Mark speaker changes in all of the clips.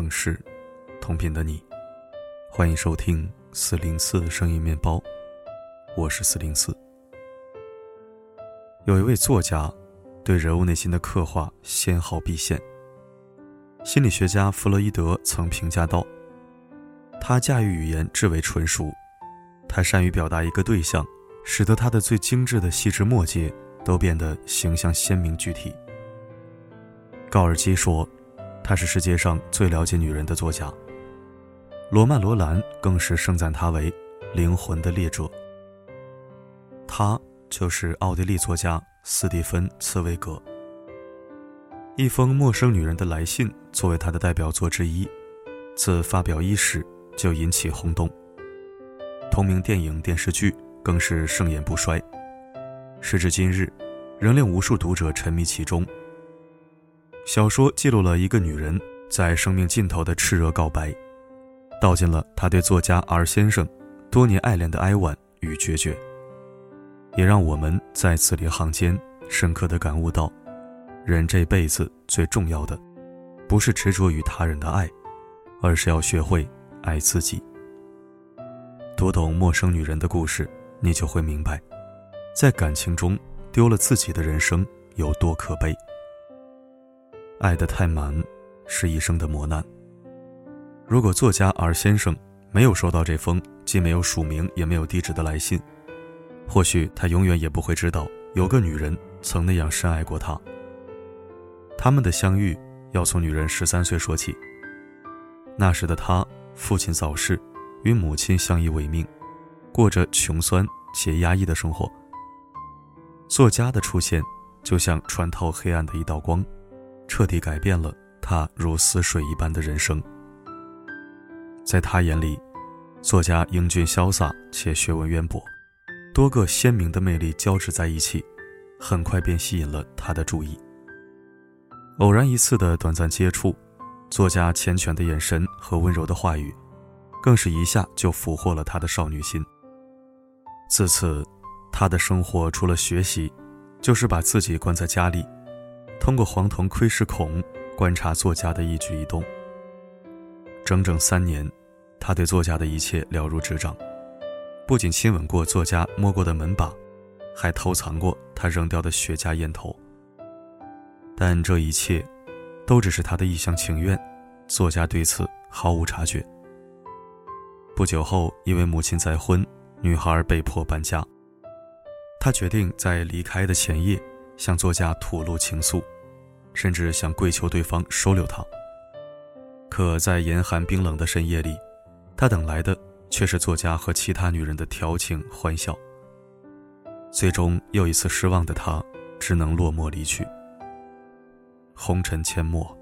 Speaker 1: 城市，同频的你，欢迎收听四零四声音面包，我是四零四。有一位作家，对人物内心的刻画纤毫毕现。心理学家弗洛伊德曾评价道：“他驾驭语言至为纯熟，他善于表达一个对象，使得他的最精致的细枝末节都变得形象鲜明具体。”高尔基说。他是世界上最了解女人的作家。罗曼·罗兰更是盛赞他为“灵魂的猎者”。他就是奥地利作家斯蒂芬·茨威格。一封陌生女人的来信作为他的代表作之一，自发表伊始就引起轰动。同名电影、电视剧更是盛演不衰，时至今日，仍令无数读者沉迷其中。小说记录了一个女人在生命尽头的炽热告白，道尽了她对作家 R 先生多年爱恋的哀婉与决绝，也让我们在字里行间深刻的感悟到，人这辈子最重要的，不是执着于他人的爱，而是要学会爱自己。读懂陌生女人的故事，你就会明白，在感情中丢了自己的人生有多可悲。爱得太满，是一生的磨难。如果作家 R 先生没有收到这封既没有署名也没有地址的来信，或许他永远也不会知道有个女人曾那样深爱过他。他们的相遇要从女人十三岁说起。那时的他，父亲早逝，与母亲相依为命，过着穷酸且压抑的生活。作家的出现，就像穿透黑暗的一道光。彻底改变了他如死水一般的人生。在他眼里，作家英俊潇洒且学问渊博，多个鲜明的魅力交织在一起，很快便吸引了他的注意。偶然一次的短暂接触，作家缱绻的眼神和温柔的话语，更是一下就俘获了他的少女心。自此，他的生活除了学习，就是把自己关在家里。通过黄铜窥视孔观察作家的一举一动。整整三年，他对作家的一切了如指掌，不仅亲吻过作家摸过的门把，还偷藏过他扔掉的雪茄烟头。但这一切，都只是他的一厢情愿，作家对此毫无察觉。不久后，因为母亲再婚，女孩被迫搬家。他决定在离开的前夜。向作家吐露情愫，甚至想跪求对方收留他。可在严寒冰冷的深夜里，他等来的却是作家和其他女人的调情欢笑。最终又一次失望的他，只能落寞离去。红尘阡陌，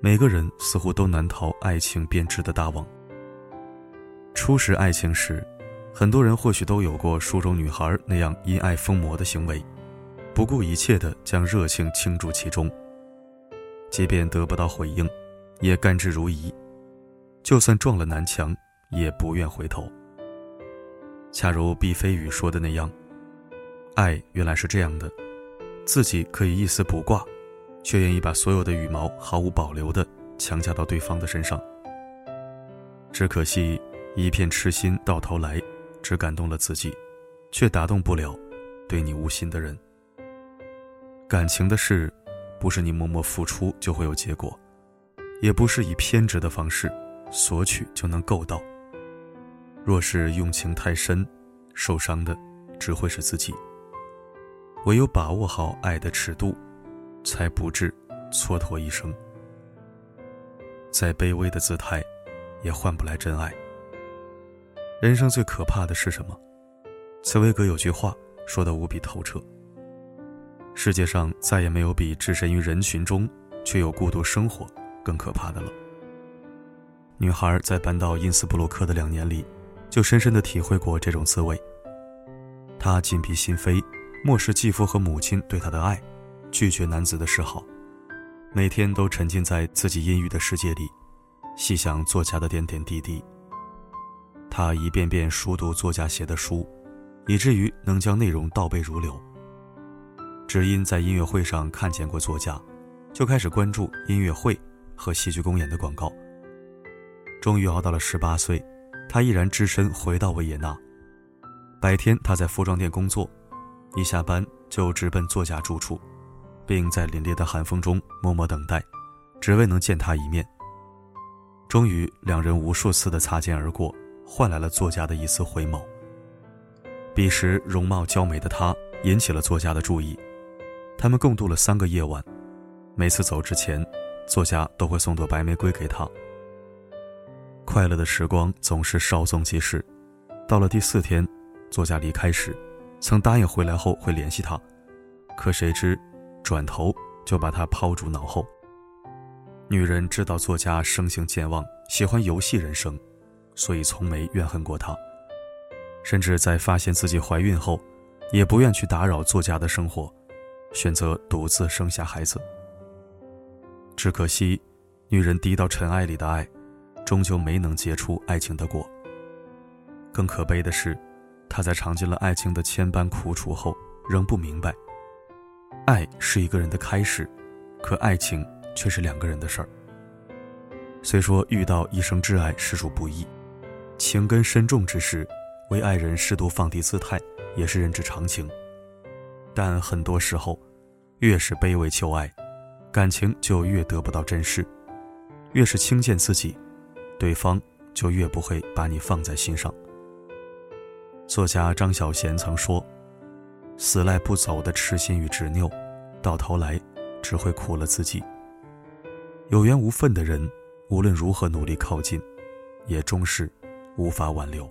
Speaker 1: 每个人似乎都难逃爱情编织的大网。初识爱情时，很多人或许都有过书中女孩那样因爱疯魔的行为。不顾一切地将热情倾注其中，即便得不到回应，也甘之如饴；就算撞了南墙，也不愿回头。恰如毕飞宇说的那样，爱原来是这样的：自己可以一丝不挂，却愿意把所有的羽毛毫无保留地强加到对方的身上。只可惜，一片痴心到头来，只感动了自己，却打动不了对你无心的人。感情的事，不是你默默付出就会有结果，也不是以偏执的方式索取就能够到。若是用情太深，受伤的只会是自己。唯有把握好爱的尺度，才不致蹉跎一生。再卑微的姿态，也换不来真爱。人生最可怕的是什么？茨威格有句话说的无比透彻。世界上再也没有比置身于人群中却又孤独生活更可怕的了。女孩在搬到因斯布鲁克的两年里，就深深的体会过这种滋味。她紧闭心扉，漠视继父和母亲对她的爱，拒绝男子的示好，每天都沉浸在自己阴郁的世界里，细想作家的点点滴滴。她一遍遍熟读作家写的书，以至于能将内容倒背如流。只因在音乐会上看见过作家，就开始关注音乐会和戏剧公演的广告，终于熬到了十八岁，他毅然只身回到维也纳。白天他在服装店工作，一下班就直奔作家住处，并在凛冽的寒风中默默等待，只为能见他一面。终于，两人无数次的擦肩而过，换来了作家的一丝回眸。彼时容貌娇美的她引起了作家的注意，他们共度了三个夜晚，每次走之前，作家都会送朵白玫瑰给她。快乐的时光总是稍纵即逝，到了第四天，作家离开时，曾答应回来后会联系他，可谁知，转头就把他抛诸脑后。女人知道作家生性健忘，喜欢游戏人生，所以从没怨恨过他。甚至在发现自己怀孕后，也不愿去打扰作家的生活，选择独自生下孩子。只可惜，女人低到尘埃里的爱，终究没能结出爱情的果。更可悲的是，她在尝尽了爱情的千般苦楚后，仍不明白，爱是一个人的开始，可爱情。却是两个人的事儿。虽说遇到一生挚爱实属不易，情根深重之时，为爱人适度放低姿态也是人之常情。但很多时候，越是卑微求爱，感情就越得不到珍视；越是轻贱自己，对方就越不会把你放在心上。作家张小娴曾说：“死赖不走的痴心与执拗，到头来只会苦了自己。”有缘无分的人，无论如何努力靠近，也终是无法挽留。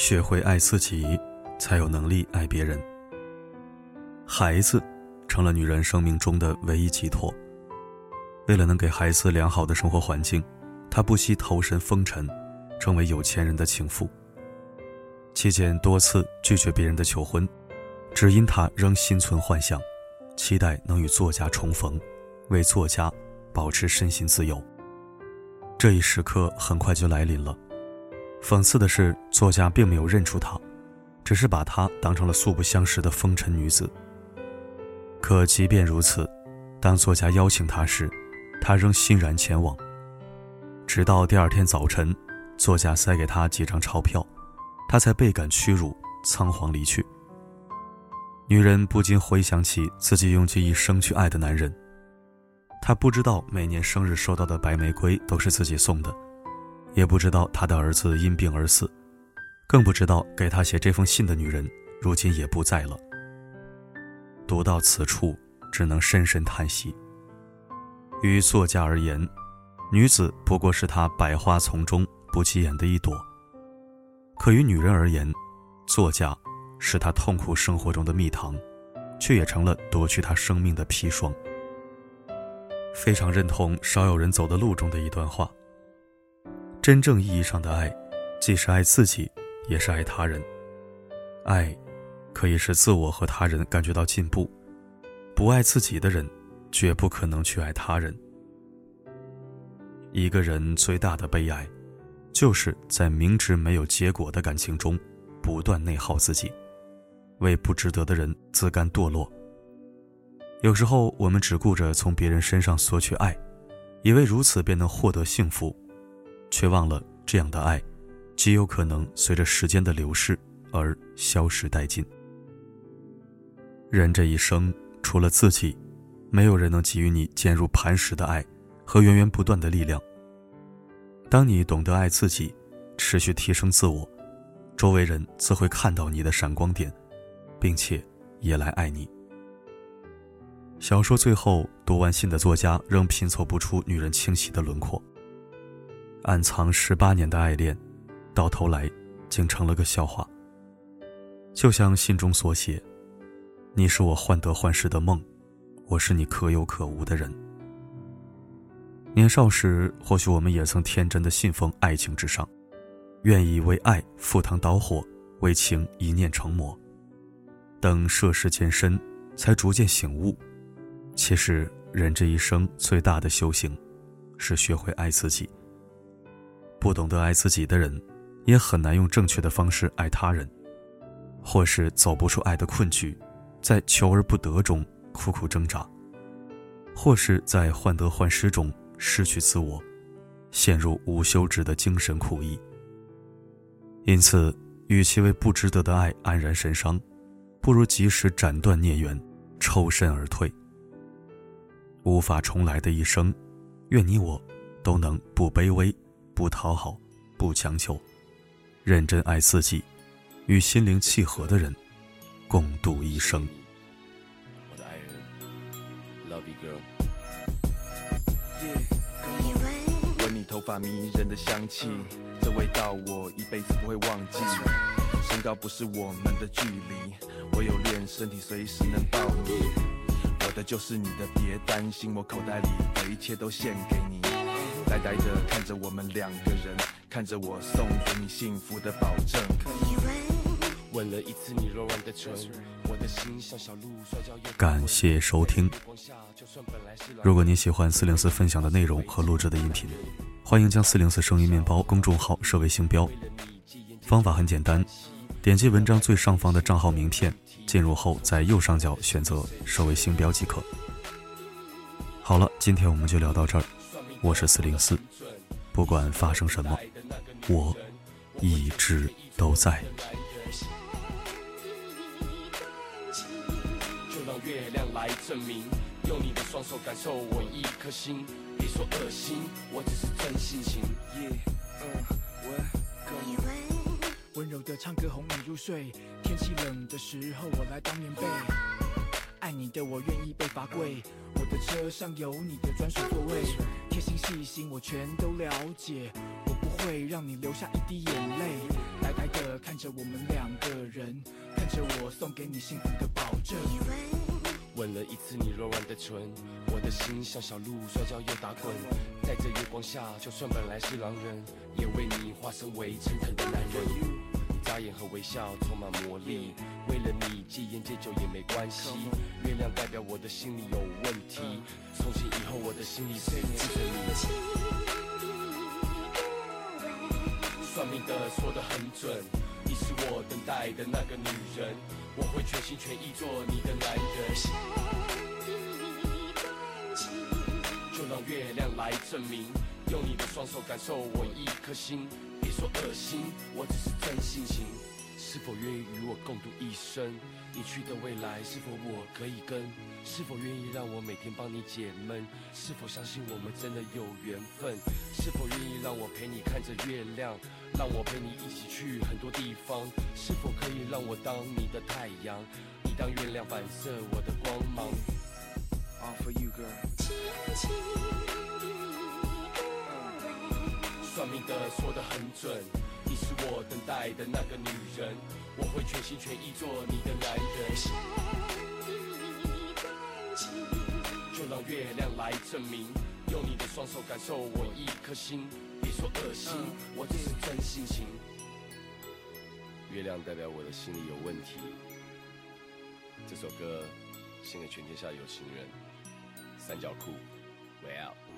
Speaker 1: 学会爱自己，才有能力爱别人。孩子成了女人生命中的唯一寄托。为了能给孩子良好的生活环境，她不惜投身风尘，成为有钱人的情妇。期间多次拒绝别人的求婚，只因她仍心存幻想。期待能与作家重逢，为作家保持身心自由。这一时刻很快就来临了。讽刺的是，作家并没有认出她，只是把她当成了素不相识的风尘女子。可即便如此，当作家邀请她时，她仍欣然前往。直到第二天早晨，作家塞给她几张钞票，她才倍感屈辱，仓皇离去。女人不禁回想起自己用尽一生去爱的男人，她不知道每年生日收到的白玫瑰都是自己送的，也不知道他的儿子因病而死，更不知道给他写这封信的女人如今也不在了。读到此处，只能深深叹息。于作家而言，女子不过是他百花丛中不起眼的一朵；可于女人而言，作家。是他痛苦生活中的蜜糖，却也成了夺去他生命的砒霜。非常认同少有人走的路中的一段话：真正意义上的爱，既是爱自己，也是爱他人。爱，可以使自我和他人感觉到进步。不爱自己的人，绝不可能去爱他人。一个人最大的悲哀，就是在明知没有结果的感情中，不断内耗自己。为不值得的人自甘堕落。有时候，我们只顾着从别人身上索取爱，以为如此便能获得幸福，却忘了这样的爱，极有可能随着时间的流逝而消失殆尽。人这一生，除了自己，没有人能给予你坚如磐石的爱和源源不断的力量。当你懂得爱自己，持续提升自我，周围人自会看到你的闪光点。并且也来爱你。小说最后读完信的作家仍拼凑不出女人清晰的轮廓。暗藏十八年的爱恋，到头来竟成了个笑话。就像信中所写：“你是我患得患失的梦，我是你可有可无的人。”年少时，或许我们也曾天真的信奉爱情至上，愿意为爱赴汤蹈火，为情一念成魔。等涉世渐深，才逐渐醒悟，其实人这一生最大的修行，是学会爱自己。不懂得爱自己的人，也很难用正确的方式爱他人，或是走不出爱的困局，在求而不得中苦苦挣扎，
Speaker 2: 或是在患得患失中失去自我，陷入无休止的精神苦役。因此，与其为不值得的爱黯然神伤，不如及时斩断孽缘，抽身而退。无法重来的一生，愿你我都能不卑微、不讨好、不强求，认真爱自己，与心灵契合的人共度一生我的爱人 love girl 闻你。
Speaker 3: 头发迷人的香气，这味道我一辈子不会忘记。身高不是我们的距离，我有练身体，随时能抱你。我的就是你的，别担心，我口袋里的一切都献给你。呆呆的看着我们两个人，看着我送给你幸福的保证。
Speaker 2: 吻了一次你柔软的唇，我的心像小鹿摔跤。感谢收听。如果你喜欢四零四分享的内容和录制的音频。欢迎将四零四声音面包公众号设为星标，方法很简单，点击文章最上方的账号名片，进入后在右上角选择设为星标即可。好了，今天我们就聊到这儿，我是四零四，不管发生什么，我一直都在。就让月亮来证明，用你的双手感受我一颗心。别说恶心，我只是真性情。温柔的唱歌哄你入睡，天气冷的时候我来当棉被。爱你的我愿意被罚跪，我的车上有你的专属座位。贴心细心我全都了解，我不会让你留下一滴眼泪。呆呆的看着我们两个人，看着我送给你幸福的保证。吻了一次你柔软的唇，我的心像小鹿摔跤又打滚，在这月光下，就算本来是狼人，也为你化身为诚恳的男人。眨眼和微笑充满魔力，为了你戒烟戒酒也没关系。月亮代表我的心里有问题，从今以后我的心里随着你。算命的说的很准，你是我等待的那个女人。我会全心全意做你的男人，就让月亮来证明，用你的双手感受我一颗心。说恶心，我只是真性情。是否愿意与我共度一生？你去的未来是否我可以跟？是否愿意让我每天帮你解闷？是否相信我们真的有缘分？是否愿意让我陪你看着月亮？让我陪你一起去很多地方？是否可以让我当你的太阳？你当月亮反射我的光芒？All for you, girl。算命的说得很准。你是我等待的那个女人，我会全心全意做你的男人。就让月亮来证明，用你的双手感受我一颗心。别说恶心，我只是真性情。月亮代表我的心里有问题。这首歌献给全天下有情人。三角裤，Way out。